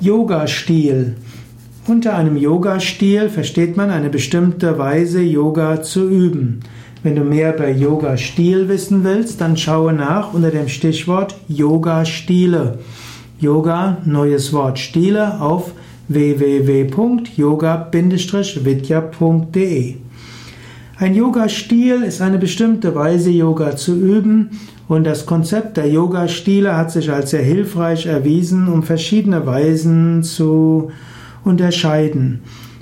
Yoga-Stil. Unter einem Yoga-Stil versteht man eine bestimmte Weise, Yoga zu üben. Wenn du mehr über Yoga-Stil wissen willst, dann schaue nach unter dem Stichwort Yoga-Stile. Yoga, neues Wort Stile auf www.yoga-vidya.de. Ein Yoga-Stil ist eine bestimmte Weise, Yoga zu üben, und das Konzept der Yoga-Stile hat sich als sehr hilfreich erwiesen, um verschiedene Weisen zu unterscheiden.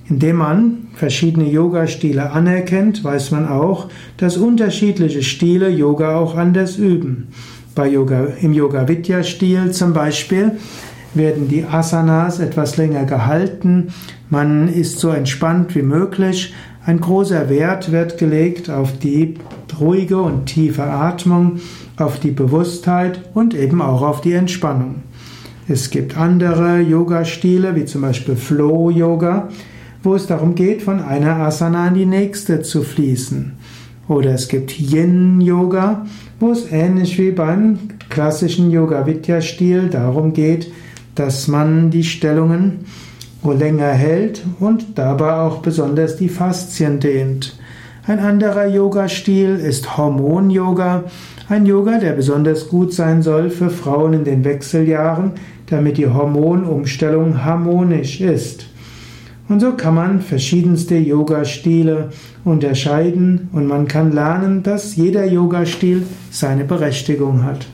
Indem man verschiedene Yoga-Stile anerkennt, weiß man auch, dass unterschiedliche Stile Yoga auch anders üben. Bei Yoga, Im Yoga-Vidya-Stil zum Beispiel werden die Asanas etwas länger gehalten, man ist so entspannt wie möglich, ein großer Wert wird gelegt auf die ruhige und tiefe Atmung, auf die Bewusstheit und eben auch auf die Entspannung. Es gibt andere Yoga-Stile, wie zum Beispiel Flow-Yoga, wo es darum geht, von einer Asana in die nächste zu fließen. Oder es gibt Yin-Yoga, wo es ähnlich wie beim klassischen Yoga-Vidya-Stil darum geht, dass man die Stellungen länger hält und dabei auch besonders die Faszien dehnt. Ein anderer Yoga-Stil ist Hormon-Yoga, ein Yoga, der besonders gut sein soll für Frauen in den Wechseljahren, damit die Hormonumstellung harmonisch ist. Und so kann man verschiedenste Yoga-Stile unterscheiden und man kann lernen, dass jeder Yoga-Stil seine Berechtigung hat.